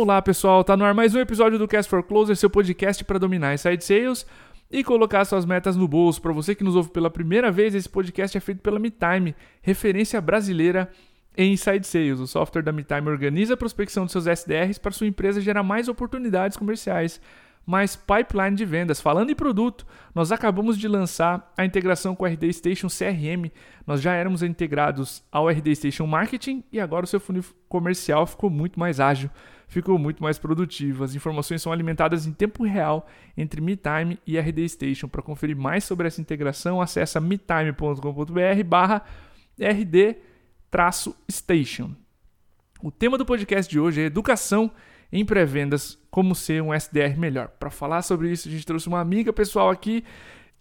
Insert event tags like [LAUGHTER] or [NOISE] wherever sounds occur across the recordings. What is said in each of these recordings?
Olá pessoal, tá no ar mais um episódio do Cast for Closer, seu podcast para dominar inside sales e colocar suas metas no bolso. Para você que nos ouve pela primeira vez, esse podcast é feito pela MeTime, referência brasileira em inside sales. O software da MeTime organiza a prospecção de seus SDRs para sua empresa gerar mais oportunidades comerciais mais pipeline de vendas. Falando em produto, nós acabamos de lançar a integração com o RD Station CRM. Nós já éramos integrados ao RD Station Marketing e agora o seu funil comercial ficou muito mais ágil, ficou muito mais produtivo. As informações são alimentadas em tempo real entre MeTime e RD Station. Para conferir mais sobre essa integração, acesse metime.com.br barra RD-Station. O tema do podcast de hoje é educação em pré-vendas, como ser um SDR melhor. Para falar sobre isso, a gente trouxe uma amiga pessoal aqui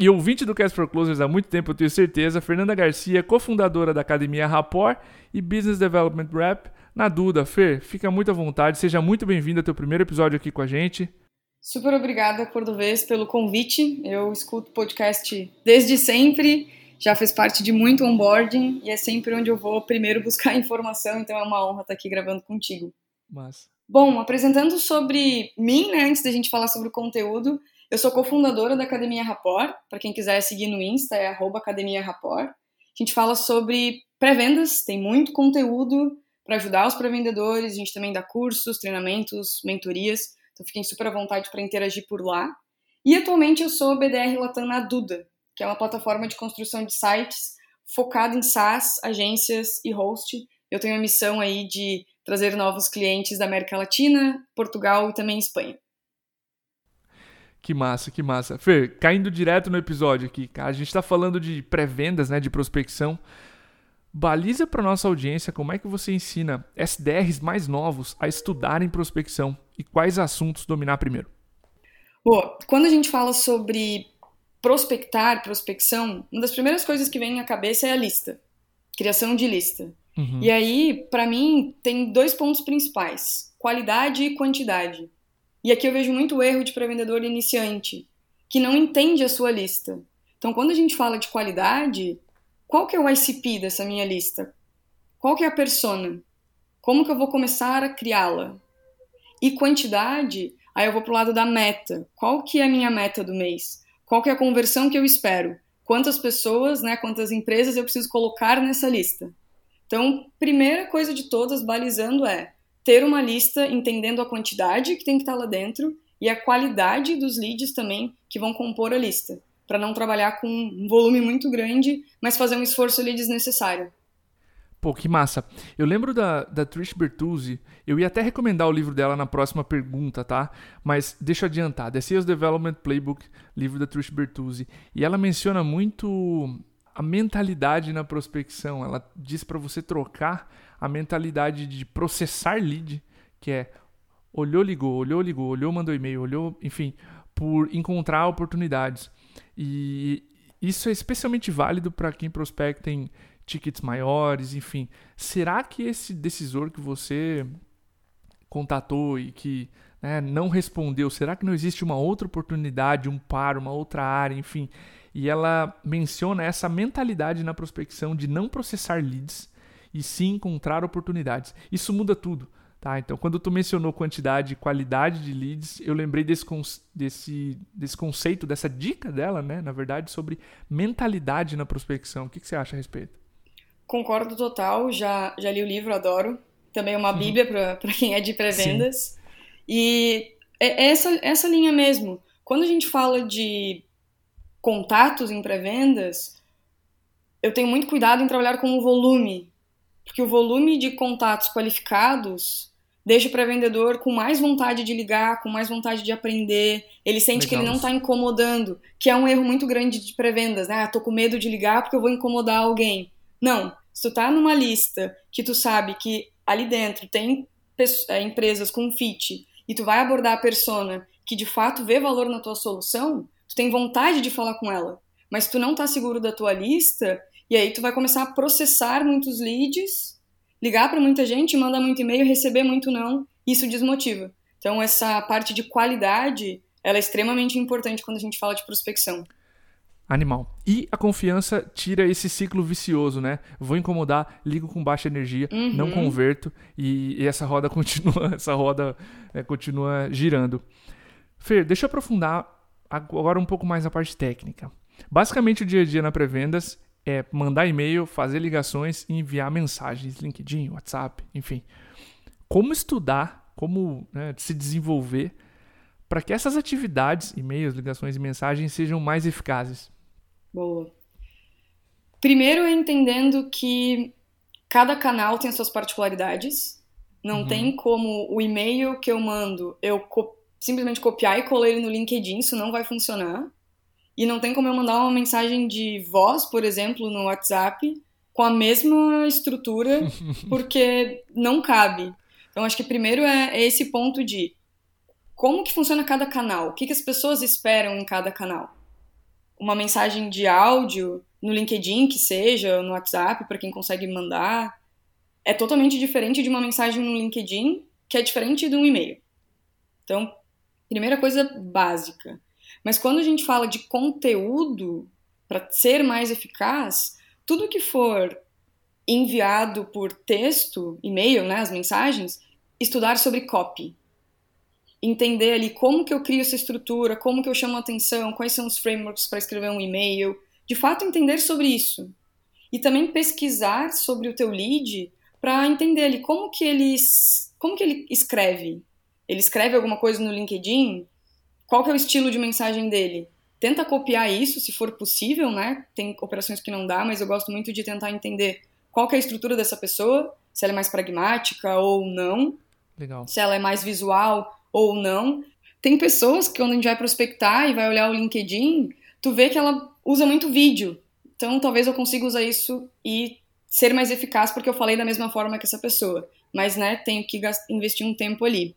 e ouvinte do Cast for Closers há muito tempo, eu tenho certeza, Fernanda Garcia, cofundadora da Academia Rapport e Business Development Rep na Duda. Fer, fica muito à vontade, seja muito bem-vinda ao teu primeiro episódio aqui com a gente. Super obrigada, Cordovez, pelo convite. Eu escuto podcast desde sempre, já fez parte de muito onboarding e é sempre onde eu vou primeiro buscar [LAUGHS] informação, então é uma honra estar aqui gravando contigo. Mas Bom, apresentando sobre mim, né, antes da gente falar sobre o conteúdo, eu sou cofundadora da Academia Rapport. Para quem quiser seguir no Insta, é Academia Rapport. A gente fala sobre pré-vendas, tem muito conteúdo para ajudar os pré-vendedores. A gente também dá cursos, treinamentos, mentorias. Então fiquem super à vontade para interagir por lá. E atualmente eu sou BDR Latam na Duda, que é uma plataforma de construção de sites focada em SaaS, agências e host. Eu tenho a missão aí de trazer novos clientes da América Latina, Portugal e também Espanha. Que massa, que massa. Fer, caindo direto no episódio aqui, cara, a gente está falando de pré-vendas, né, de prospecção. Baliza para nossa audiência como é que você ensina SDRs mais novos a estudarem prospecção e quais assuntos dominar primeiro. Bom, quando a gente fala sobre prospectar, prospecção, uma das primeiras coisas que vem à cabeça é a lista, criação de lista. Uhum. E aí, para mim, tem dois pontos principais: qualidade e quantidade. E aqui eu vejo muito erro de pré-vendedor iniciante, que não entende a sua lista. Então, quando a gente fala de qualidade, qual que é o ICP dessa minha lista? Qual que é a persona? Como que eu vou começar a criá-la? E quantidade, aí eu vou pro lado da meta. Qual que é a minha meta do mês? Qual que é a conversão que eu espero? Quantas pessoas, né, quantas empresas eu preciso colocar nessa lista? Então, primeira coisa de todas, balizando é ter uma lista entendendo a quantidade que tem que estar lá dentro e a qualidade dos leads também que vão compor a lista, para não trabalhar com um volume muito grande, mas fazer um esforço ali desnecessário. Pô, que massa. Eu lembro da, da Trish Bertuzzi, eu ia até recomendar o livro dela na próxima pergunta, tá? Mas deixa eu adiantar, The Sales Development Playbook, livro da Trish Bertuzzi, e ela menciona muito a mentalidade na prospecção. Ela diz para você trocar a mentalidade de processar lead, que é olhou, ligou, olhou, ligou, olhou, mandou e-mail, olhou, enfim, por encontrar oportunidades. E isso é especialmente válido para quem prospecta em tickets maiores, enfim. Será que esse decisor que você contatou e que né, não respondeu, será que não existe uma outra oportunidade, um par, uma outra área, enfim? e ela menciona essa mentalidade na prospecção de não processar leads e sim encontrar oportunidades. Isso muda tudo. Tá, então, quando tu mencionou quantidade e qualidade de leads, eu lembrei desse, desse, desse conceito, dessa dica dela, né, na verdade, sobre mentalidade na prospecção. O que, que você acha a respeito? Concordo total, já, já li o livro, adoro. Também é uma uhum. bíblia para quem é de pré-vendas. E é essa, essa linha mesmo. Quando a gente fala de contatos em pré-vendas, eu tenho muito cuidado em trabalhar com o volume, porque o volume de contatos qualificados deixa o pré-vendedor com mais vontade de ligar, com mais vontade de aprender, ele sente Legal. que ele não está incomodando, que é um erro muito grande de pré-vendas, né? Ah, tô com medo de ligar porque eu vou incomodar alguém. Não, se tu tá numa lista que tu sabe que ali dentro tem é, empresas com fit e tu vai abordar a persona que de fato vê valor na tua solução, tu tem vontade de falar com ela, mas tu não tá seguro da tua lista, e aí tu vai começar a processar muitos leads, ligar para muita gente, mandar muito e-mail, receber muito não, isso desmotiva. Então essa parte de qualidade, ela é extremamente importante quando a gente fala de prospecção. Animal. E a confiança tira esse ciclo vicioso, né? Vou incomodar, ligo com baixa energia, uhum. não converto e, e, essa roda [LAUGHS] continua, essa roda é, continua girando. Fer, deixa eu aprofundar agora um pouco mais a parte técnica. Basicamente, o dia a dia na pré-vendas é mandar e-mail, fazer ligações e enviar mensagens, LinkedIn, WhatsApp, enfim. Como estudar, como né, se desenvolver para que essas atividades, e-mails, ligações e mensagens sejam mais eficazes? Boa. Primeiro é entendendo que cada canal tem suas particularidades. Não uhum. tem como o e-mail que eu mando eu co simplesmente copiar e colar ele no LinkedIn, isso não vai funcionar. E não tem como eu mandar uma mensagem de voz, por exemplo, no WhatsApp, com a mesma estrutura, [LAUGHS] porque não cabe. Então, acho que primeiro é, é esse ponto de como que funciona cada canal, o que, que as pessoas esperam em cada canal uma mensagem de áudio no LinkedIn, que seja, no WhatsApp, para quem consegue mandar, é totalmente diferente de uma mensagem no LinkedIn, que é diferente de um e-mail. Então, primeira coisa básica. Mas quando a gente fala de conteúdo, para ser mais eficaz, tudo que for enviado por texto, e-mail, né, as mensagens, estudar sobre copy entender ali como que eu crio essa estrutura, como que eu chamo a atenção, quais são os frameworks para escrever um e-mail, de fato entender sobre isso. E também pesquisar sobre o teu lead para entender ali como que ele como que ele escreve. Ele escreve alguma coisa no LinkedIn? Qual que é o estilo de mensagem dele? Tenta copiar isso, se for possível, né? Tem operações que não dá, mas eu gosto muito de tentar entender qual que é a estrutura dessa pessoa, se ela é mais pragmática ou não. Legal. Se ela é mais visual ou não. Tem pessoas que quando a gente vai prospectar e vai olhar o LinkedIn, tu vê que ela usa muito vídeo. Então talvez eu consiga usar isso e ser mais eficaz porque eu falei da mesma forma que essa pessoa. Mas, né, tenho que investir um tempo ali.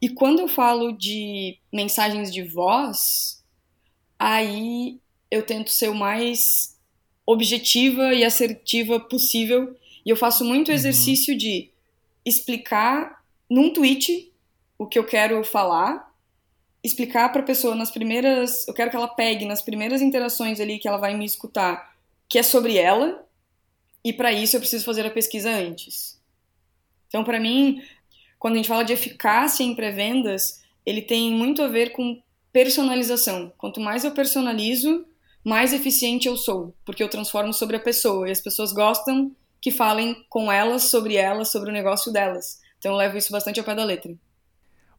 E quando eu falo de mensagens de voz, aí eu tento ser o mais objetiva e assertiva possível. E eu faço muito uhum. exercício de explicar num tweet o que eu quero falar, explicar para a pessoa nas primeiras, eu quero que ela pegue nas primeiras interações ali que ela vai me escutar, que é sobre ela, e para isso eu preciso fazer a pesquisa antes. Então, para mim, quando a gente fala de eficácia em pré-vendas, ele tem muito a ver com personalização. Quanto mais eu personalizo, mais eficiente eu sou, porque eu transformo sobre a pessoa e as pessoas gostam que falem com elas sobre elas, sobre o negócio delas. Então eu levo isso bastante ao pé da letra.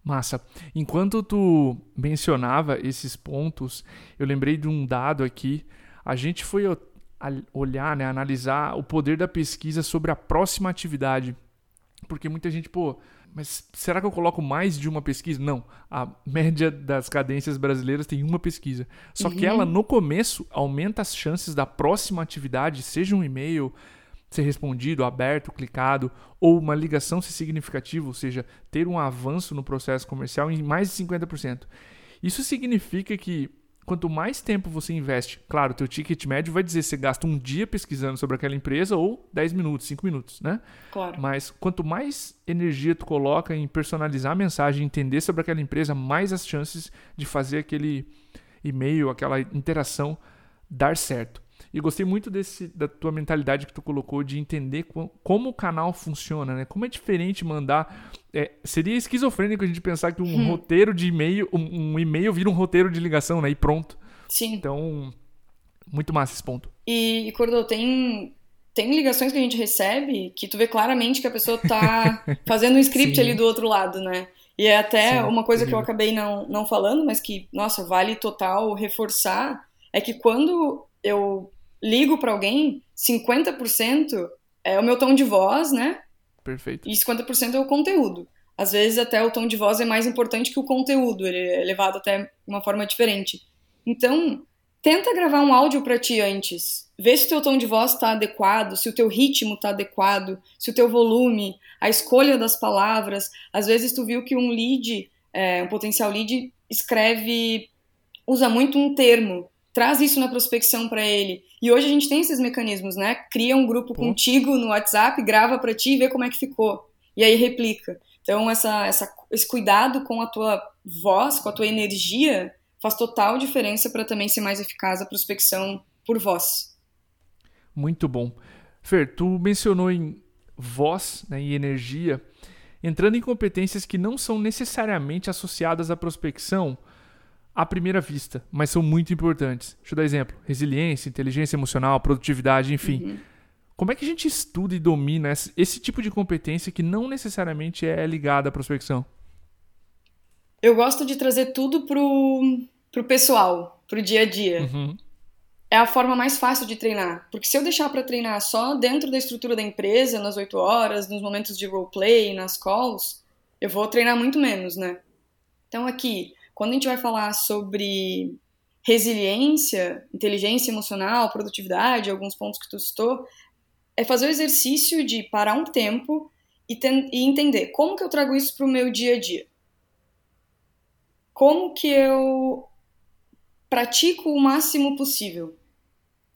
Massa. Enquanto tu mencionava esses pontos, eu lembrei de um dado aqui. A gente foi olhar, né, analisar o poder da pesquisa sobre a próxima atividade. Porque muita gente, pô, mas será que eu coloco mais de uma pesquisa? Não. A média das cadências brasileiras tem uma pesquisa. Só uhum. que ela, no começo, aumenta as chances da próxima atividade, seja um e-mail, ser respondido, aberto, clicado, ou uma ligação ser significativa, ou seja, ter um avanço no processo comercial em mais de 50%. Isso significa que quanto mais tempo você investe, claro, teu ticket médio vai dizer se você gasta um dia pesquisando sobre aquela empresa ou 10 minutos, 5 minutos, né? Claro. Mas quanto mais energia tu coloca em personalizar a mensagem, entender sobre aquela empresa, mais as chances de fazer aquele e-mail, aquela interação dar certo. E gostei muito desse, da tua mentalidade que tu colocou de entender como o canal funciona, né? Como é diferente mandar. É, seria esquizofrênico a gente pensar que um hum. roteiro de e-mail, um, um, e-mail vira um roteiro de ligação, né? E pronto. Sim. Então, muito massa esse ponto. E, Cordô, tem, tem ligações que a gente recebe que tu vê claramente que a pessoa tá [LAUGHS] fazendo um script Sim. ali do outro lado, né? E é até Sim, uma coisa que eu acabei não, não falando, mas que, nossa, vale total reforçar, é que quando eu ligo para alguém, 50% é o meu tom de voz, né? Perfeito. E 50% é o conteúdo. Às vezes até o tom de voz é mais importante que o conteúdo, ele é levado até de uma forma diferente. Então, tenta gravar um áudio para ti antes. Vê se o teu tom de voz está adequado, se o teu ritmo está adequado, se o teu volume, a escolha das palavras. Às vezes tu viu que um lead, é, um potencial lead, escreve, usa muito um termo traz isso na prospecção para ele. E hoje a gente tem esses mecanismos, né? Cria um grupo Pô. contigo no WhatsApp, grava para ti e vê como é que ficou. E aí replica. Então essa, essa, esse cuidado com a tua voz, com a tua energia, faz total diferença para também ser mais eficaz a prospecção por voz. Muito bom. Fer, tu mencionou em voz né, e energia, entrando em competências que não são necessariamente associadas à prospecção à primeira vista, mas são muito importantes. Deixa eu dar exemplo: resiliência, inteligência emocional, produtividade, enfim. Uhum. Como é que a gente estuda e domina esse, esse tipo de competência que não necessariamente é ligada à prospecção? Eu gosto de trazer tudo pro, pro pessoal, pro dia a dia. Uhum. É a forma mais fácil de treinar. Porque se eu deixar para treinar só dentro da estrutura da empresa, nas 8 horas, nos momentos de roleplay, nas calls, eu vou treinar muito menos, né? Então aqui, quando a gente vai falar sobre resiliência, inteligência emocional, produtividade, alguns pontos que tu citou, é fazer o exercício de parar um tempo e, ten, e entender como que eu trago isso para o meu dia a dia. Como que eu pratico o máximo possível.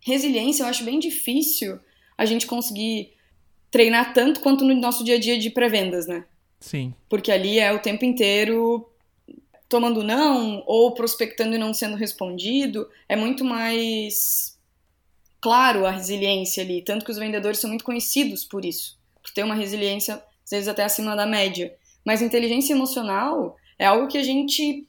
Resiliência eu acho bem difícil a gente conseguir treinar tanto quanto no nosso dia a dia de pré-vendas, né? Sim. Porque ali é o tempo inteiro tomando não ou prospectando e não sendo respondido. É muito mais claro a resiliência ali, tanto que os vendedores são muito conhecidos por isso, por ter uma resiliência às vezes até acima da média. Mas inteligência emocional é algo que a gente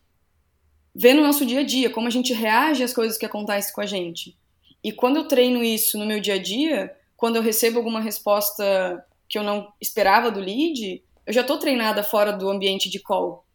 vê no nosso dia a dia, como a gente reage às coisas que acontecem com a gente. E quando eu treino isso no meu dia a dia, quando eu recebo alguma resposta que eu não esperava do lead, eu já estou treinada fora do ambiente de call.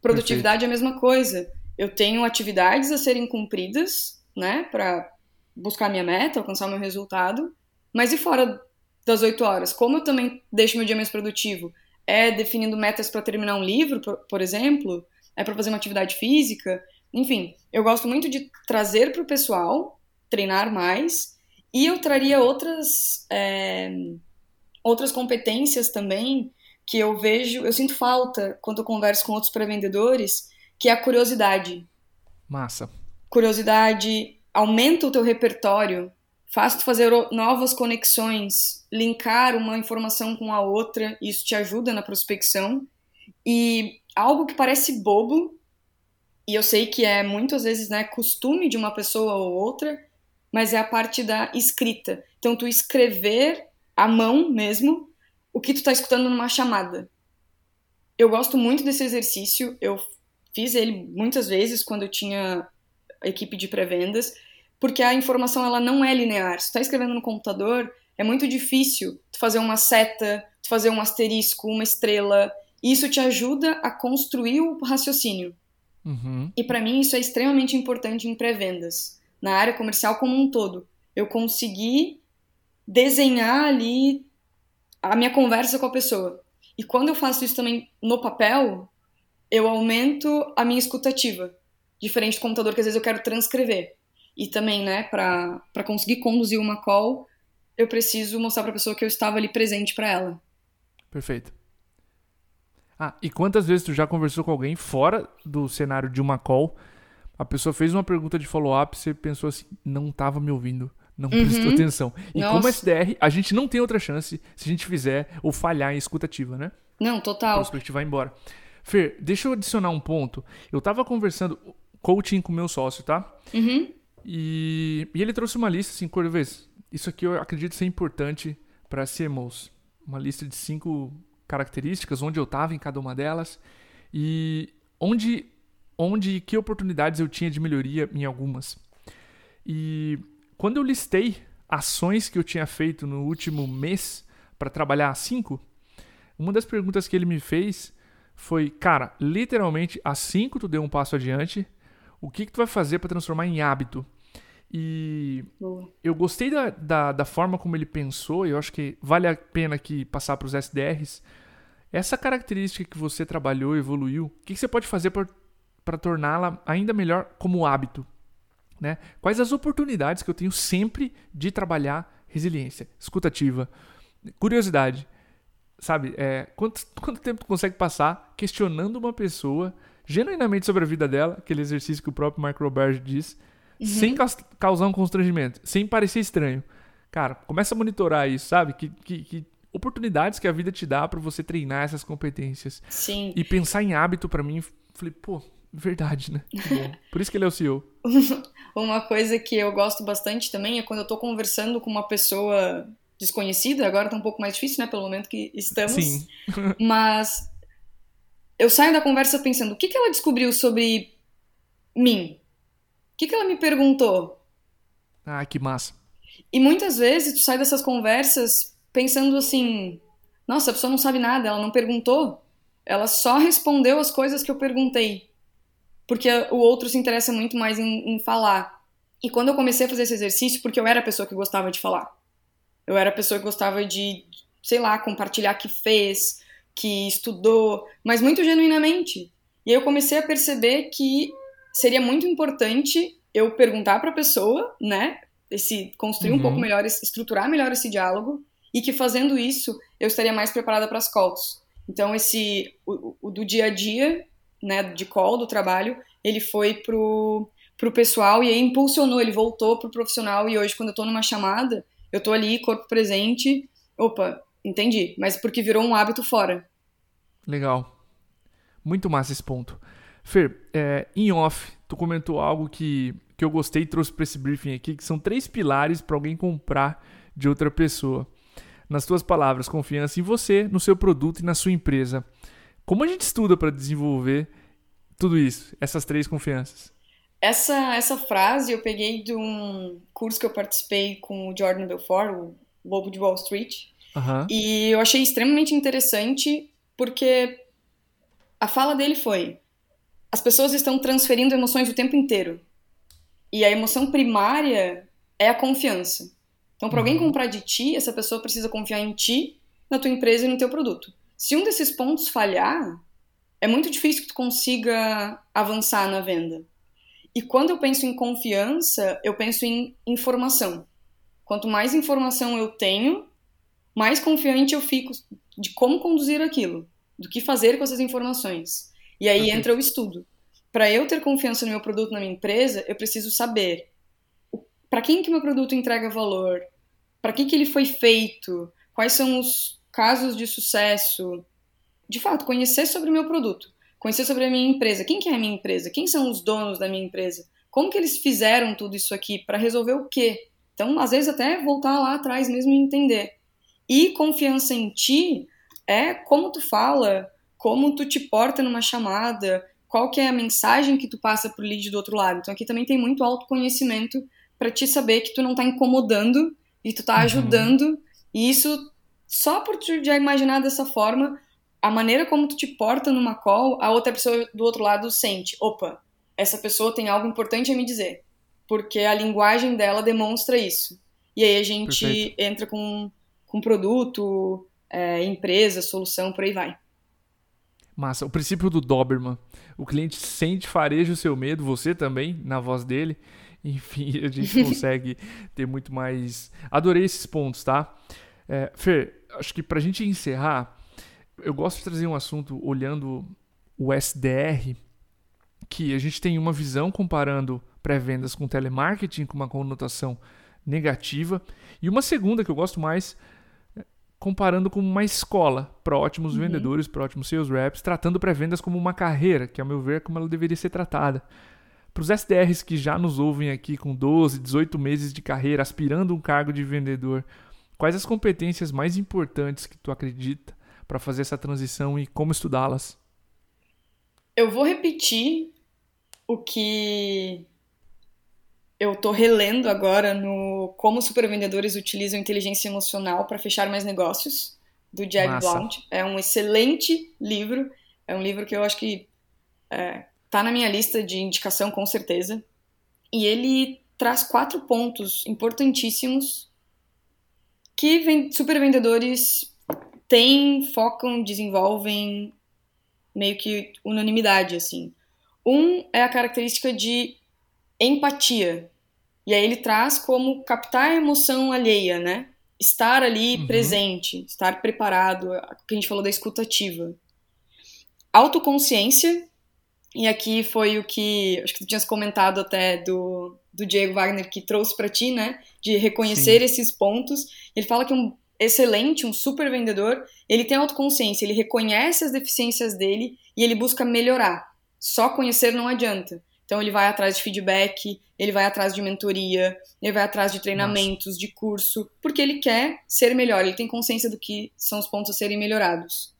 Produtividade Perfeito. é a mesma coisa. Eu tenho atividades a serem cumpridas, né, para buscar minha meta, alcançar meu resultado. Mas e fora das oito horas? Como eu também deixo meu dia mais produtivo? É definindo metas para terminar um livro, por, por exemplo? É para fazer uma atividade física? Enfim, eu gosto muito de trazer para o pessoal, treinar mais, e eu traria outras, é, outras competências também que eu vejo, eu sinto falta quando eu converso com outros pré-vendedores, que é a curiosidade. Massa. Curiosidade, aumenta o teu repertório, faz tu fazer novas conexões, linkar uma informação com a outra, isso te ajuda na prospecção. E algo que parece bobo, e eu sei que é muitas vezes né, costume de uma pessoa ou outra, mas é a parte da escrita. Então, tu escrever à mão mesmo o que tu tá escutando numa chamada. Eu gosto muito desse exercício, eu fiz ele muitas vezes quando eu tinha equipe de pré-vendas, porque a informação ela não é linear. Se tu tá escrevendo no computador, é muito difícil tu fazer uma seta, tu fazer um asterisco, uma estrela. E isso te ajuda a construir o raciocínio. Uhum. E para mim isso é extremamente importante em pré-vendas, na área comercial como um todo. Eu consegui desenhar ali a minha conversa com a pessoa. E quando eu faço isso também no papel, eu aumento a minha escutativa. Diferente do computador, que às vezes eu quero transcrever. E também, né, para conseguir conduzir uma call, eu preciso mostrar para a pessoa que eu estava ali presente para ela. Perfeito. Ah, e quantas vezes tu já conversou com alguém fora do cenário de uma call? A pessoa fez uma pergunta de follow-up, você pensou assim, não estava me ouvindo, não uhum. prestou atenção. E Nossa. como SDR, a gente não tem outra chance se a gente fizer ou falhar em escutativa, né? Não, total. O prospect vai embora. Fer, deixa eu adicionar um ponto. Eu tava conversando, coaching com meu sócio, tá? Uhum. E, e ele trouxe uma lista, assim, Corvez, isso aqui eu acredito ser importante para CMOs. Uma lista de cinco características, onde eu estava em cada uma delas e onde, onde que oportunidades eu tinha de melhoria em algumas. E quando eu listei ações que eu tinha feito no último mês para trabalhar a cinco, uma das perguntas que ele me fez foi, cara, literalmente, assim que tu deu um passo adiante, o que, que tu vai fazer para transformar em hábito? E eu gostei da, da, da, forma como ele pensou, e eu acho que vale a pena aqui passar para os SDRs. Essa característica que você trabalhou, evoluiu, o que, que você pode fazer para torná-la ainda melhor como hábito? Né? Quais as oportunidades que eu tenho sempre de trabalhar resiliência, escutativa, curiosidade? Sabe, é, quanto, quanto tempo tu consegue passar questionando uma pessoa genuinamente sobre a vida dela, aquele exercício que o próprio Mark Roberge diz, uhum. sem causar um constrangimento, sem parecer estranho. Cara, começa a monitorar isso, sabe? Que, que, que oportunidades que a vida te dá para você treinar essas competências. Sim. E pensar em hábito para mim, falei, pô, Verdade, né? Por isso que ele é o CEO. [LAUGHS] uma coisa que eu gosto bastante também é quando eu tô conversando com uma pessoa desconhecida, agora tá um pouco mais difícil, né, pelo momento que estamos. Sim. [LAUGHS] mas eu saio da conversa pensando, o que, que ela descobriu sobre mim? O que, que ela me perguntou? Ah, que massa. E muitas vezes tu sai dessas conversas pensando assim, nossa, a pessoa não sabe nada, ela não perguntou, ela só respondeu as coisas que eu perguntei. Porque o outro se interessa muito mais em, em falar. E quando eu comecei a fazer esse exercício, porque eu era a pessoa que gostava de falar. Eu era a pessoa que gostava de, sei lá, compartilhar que fez, que estudou, mas muito genuinamente. E aí eu comecei a perceber que seria muito importante eu perguntar para a pessoa, né, esse construir uhum. um pouco melhor, estruturar melhor esse diálogo e que fazendo isso eu estaria mais preparada para as calls. Então esse o, o, do dia a dia, né, de call do trabalho, ele foi pro pro pessoal e aí impulsionou, ele voltou pro profissional e hoje quando eu estou numa chamada, eu tô ali, corpo presente, opa, entendi, mas porque virou um hábito fora. Legal. Muito massa esse ponto. Fer, é, em off, tu comentou algo que, que eu gostei e trouxe para esse briefing aqui, que são três pilares para alguém comprar de outra pessoa. Nas tuas palavras, confiança em você, no seu produto e na sua empresa. Como a gente estuda para desenvolver tudo isso, essas três confianças? Essa, essa frase eu peguei de um curso que eu participei com o Jordan Belfort, o Lobo de Wall Street. Uhum. E eu achei extremamente interessante porque a fala dele foi: as pessoas estão transferindo emoções o tempo inteiro. E a emoção primária é a confiança. Então, para alguém uhum. comprar de ti, essa pessoa precisa confiar em ti, na tua empresa e no teu produto. Se um desses pontos falhar, é muito difícil que tu consiga avançar na venda. E quando eu penso em confiança, eu penso em informação. Quanto mais informação eu tenho, mais confiante eu fico de como conduzir aquilo, do que fazer com essas informações. E aí okay. entra o estudo. Para eu ter confiança no meu produto, na minha empresa, eu preciso saber para quem que meu produto entrega valor, para que que ele foi feito, quais são os casos de sucesso. De fato, conhecer sobre o meu produto conhecer sobre a minha empresa. Quem que é a minha empresa? Quem são os donos da minha empresa? Como que eles fizeram tudo isso aqui para resolver o quê? Então, às vezes até voltar lá atrás mesmo e entender. E confiança em ti é como tu fala, como tu te porta numa chamada, qual que é a mensagem que tu passa pro lead do outro lado. Então aqui também tem muito autoconhecimento para te saber que tu não tá incomodando e tu tá uhum. ajudando. E isso só por tu já imaginar dessa forma, a maneira como tu te porta numa call, a outra pessoa do outro lado sente, opa, essa pessoa tem algo importante a me dizer, porque a linguagem dela demonstra isso. E aí a gente Perfeito. entra com, com produto, é, empresa, solução, por aí vai. Massa. O princípio do Doberman. O cliente sente, fareja o seu medo, você também, na voz dele. [LAUGHS] Enfim, a gente [LAUGHS] consegue ter muito mais. Adorei esses pontos, tá? É, Fer, acho que pra gente encerrar, eu gosto de trazer um assunto olhando o SDR, que a gente tem uma visão comparando pré-vendas com telemarketing com uma conotação negativa, e uma segunda que eu gosto mais comparando com uma escola para ótimos uhum. vendedores, para ótimos sales reps, tratando pré-vendas como uma carreira, que, ao meu ver, é como ela deveria ser tratada. Para os SDRs que já nos ouvem aqui com 12, 18 meses de carreira, aspirando um cargo de vendedor, quais as competências mais importantes que tu acredita para fazer essa transição e como estudá-las? Eu vou repetir o que eu estou relendo agora no Como Supervendedores Utilizam Inteligência Emocional para Fechar Mais Negócios, do Jeb Blount. É um excelente livro. É um livro que eu acho que é, tá na minha lista de indicação com certeza. E ele traz quatro pontos importantíssimos que supervendedores têm, focam, desenvolvem meio que unanimidade, assim. Um é a característica de empatia. E aí ele traz como captar a emoção alheia, né? Estar ali uhum. presente, estar preparado, o que a gente falou da escutativa. Autoconsciência, e aqui foi o que acho que tu tinhas comentado até do, do Diego Wagner que trouxe para ti, né? De reconhecer Sim. esses pontos. Ele fala que um excelente, um super vendedor, ele tem autoconsciência, ele reconhece as deficiências dele e ele busca melhorar. só conhecer não adianta. Então ele vai atrás de feedback, ele vai atrás de mentoria, ele vai atrás de treinamentos, Nossa. de curso, porque ele quer ser melhor, ele tem consciência do que são os pontos a serem melhorados.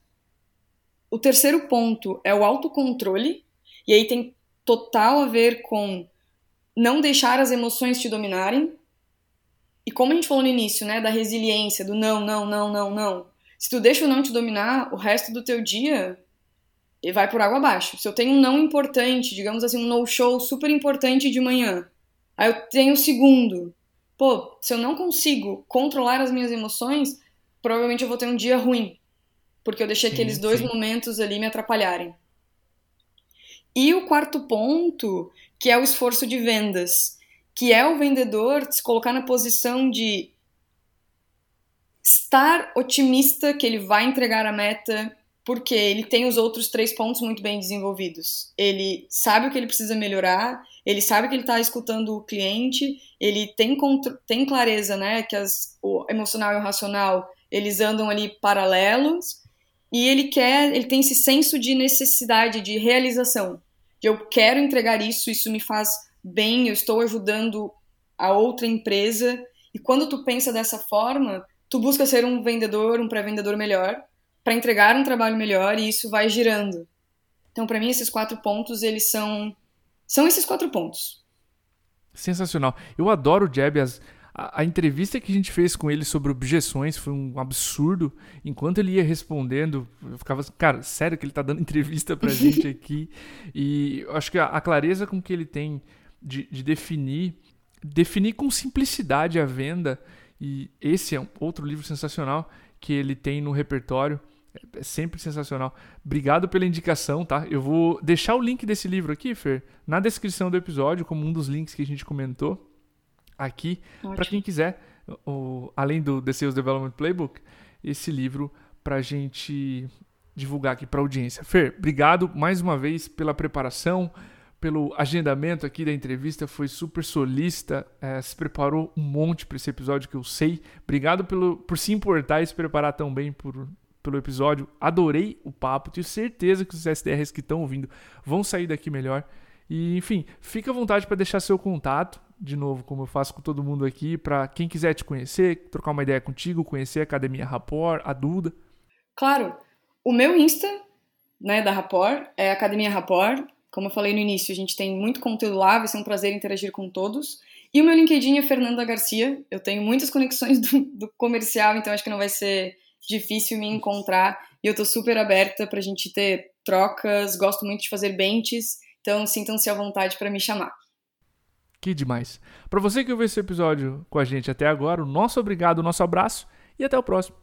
O terceiro ponto é o autocontrole, e aí tem total a ver com não deixar as emoções te dominarem. E como a gente falou no início, né, da resiliência, do não, não, não, não, não. Se tu deixa o não te dominar, o resto do teu dia vai por água abaixo. Se eu tenho um não importante, digamos assim, um no-show super importante de manhã, aí eu tenho o segundo. Pô, se eu não consigo controlar as minhas emoções, provavelmente eu vou ter um dia ruim, porque eu deixei sim, aqueles dois sim. momentos ali me atrapalharem. E o quarto ponto, que é o esforço de vendas, que é o vendedor se colocar na posição de estar otimista que ele vai entregar a meta, porque ele tem os outros três pontos muito bem desenvolvidos. Ele sabe o que ele precisa melhorar, ele sabe que ele está escutando o cliente, ele tem, tem clareza, né, que as, o emocional e o racional eles andam ali paralelos, e ele quer, ele tem esse senso de necessidade, de realização, de eu quero entregar isso, isso me faz bem, eu estou ajudando a outra empresa, e quando tu pensa dessa forma, tu busca ser um vendedor, um pré-vendedor melhor, para entregar um trabalho melhor e isso vai girando. Então, para mim, esses quatro pontos, eles são são esses quatro pontos. Sensacional. Eu adoro Jeb. As, a, entrevista que a gente fez com ele sobre objeções foi um absurdo. Enquanto ele ia respondendo, eu ficava assim, cara, sério que ele tá dando [LAUGHS] entrevista pra gente aqui? e eu acho que a, a clareza com que ele tem de, de definir, definir com simplicidade a venda, e esse é um outro livro sensacional que ele tem no repertório. É sempre sensacional. Obrigado pela indicação, tá? Eu vou deixar o link desse livro aqui, Fer, na descrição do episódio, como um dos links que a gente comentou aqui, para quem quiser, o, além do The Sales Development Playbook, esse livro para gente divulgar aqui para audiência. Fer, obrigado mais uma vez pela preparação, pelo agendamento aqui da entrevista, foi super solista, é, se preparou um monte para esse episódio que eu sei. Obrigado pelo, por se importar e se preparar tão bem por, pelo episódio. Adorei o papo, tenho certeza que os SDRs que estão ouvindo vão sair daqui melhor. E, enfim, fica à vontade para deixar seu contato, de novo, como eu faço com todo mundo aqui, para quem quiser te conhecer, trocar uma ideia contigo, conhecer a Academia Rapport, a Duda. Claro, o meu Insta, né, da Rapport, é Academia Rapport. Como eu falei no início, a gente tem muito conteúdo lá, vai ser um prazer interagir com todos. E o meu LinkedIn é Fernanda Garcia. Eu tenho muitas [LAUGHS] conexões do, do comercial, então acho que não vai ser difícil me encontrar. E eu tô super aberta pra gente ter trocas. Gosto muito de fazer benches, então sintam-se à vontade para me chamar. Que demais. Para você que ouviu esse episódio com a gente até agora, o nosso obrigado, o nosso abraço e até o próximo.